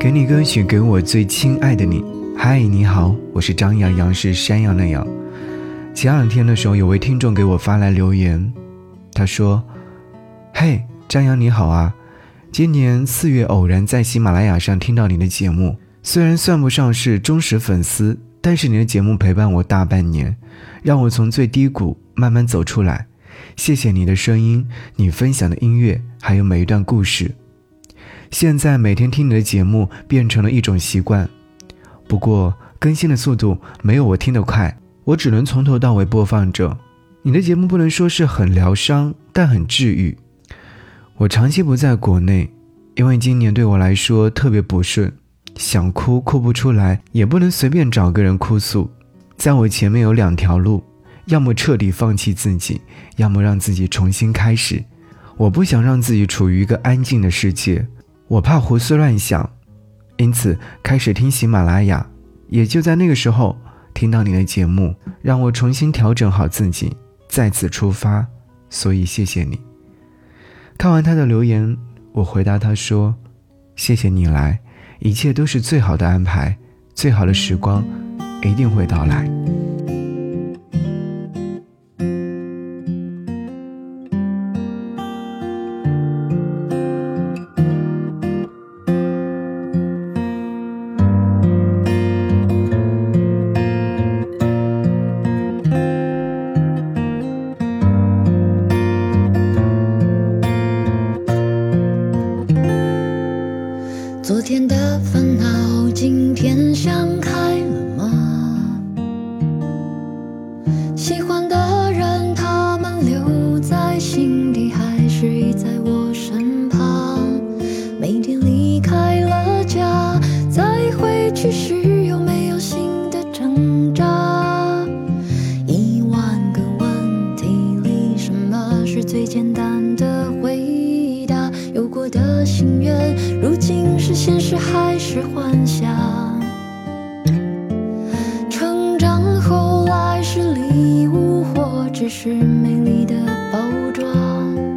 给你歌曲，给我最亲爱的你。嗨，你好，我是张阳阳，是山羊的羊。前两天的时候，有位听众给我发来留言，他说：“嘿，张阳你好啊，今年四月偶然在喜马拉雅上听到你的节目，虽然算不上是忠实粉丝，但是你的节目陪伴我大半年，让我从最低谷慢慢走出来。谢谢你的声音，你分享的音乐，还有每一段故事。现在每天听你的节目变成了一种习惯，不过更新的速度没有我听得快。”我只能从头到尾播放着你的节目，不能说是很疗伤，但很治愈。我长期不在国内，因为今年对我来说特别不顺，想哭哭不出来，也不能随便找个人哭诉。在我前面有两条路，要么彻底放弃自己，要么让自己重新开始。我不想让自己处于一个安静的世界，我怕胡思乱想，因此开始听喜马拉雅。也就在那个时候。听到你的节目，让我重新调整好自己，再次出发，所以谢谢你。看完他的留言，我回答他说：“谢谢你来，一切都是最好的安排，最好的时光一定会到来。”最简单的回答？有过的心愿，如今。是现实还是幻想？成长后来是礼物，或只是美丽的包装？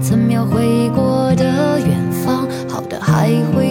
曾描绘过的远方好的还会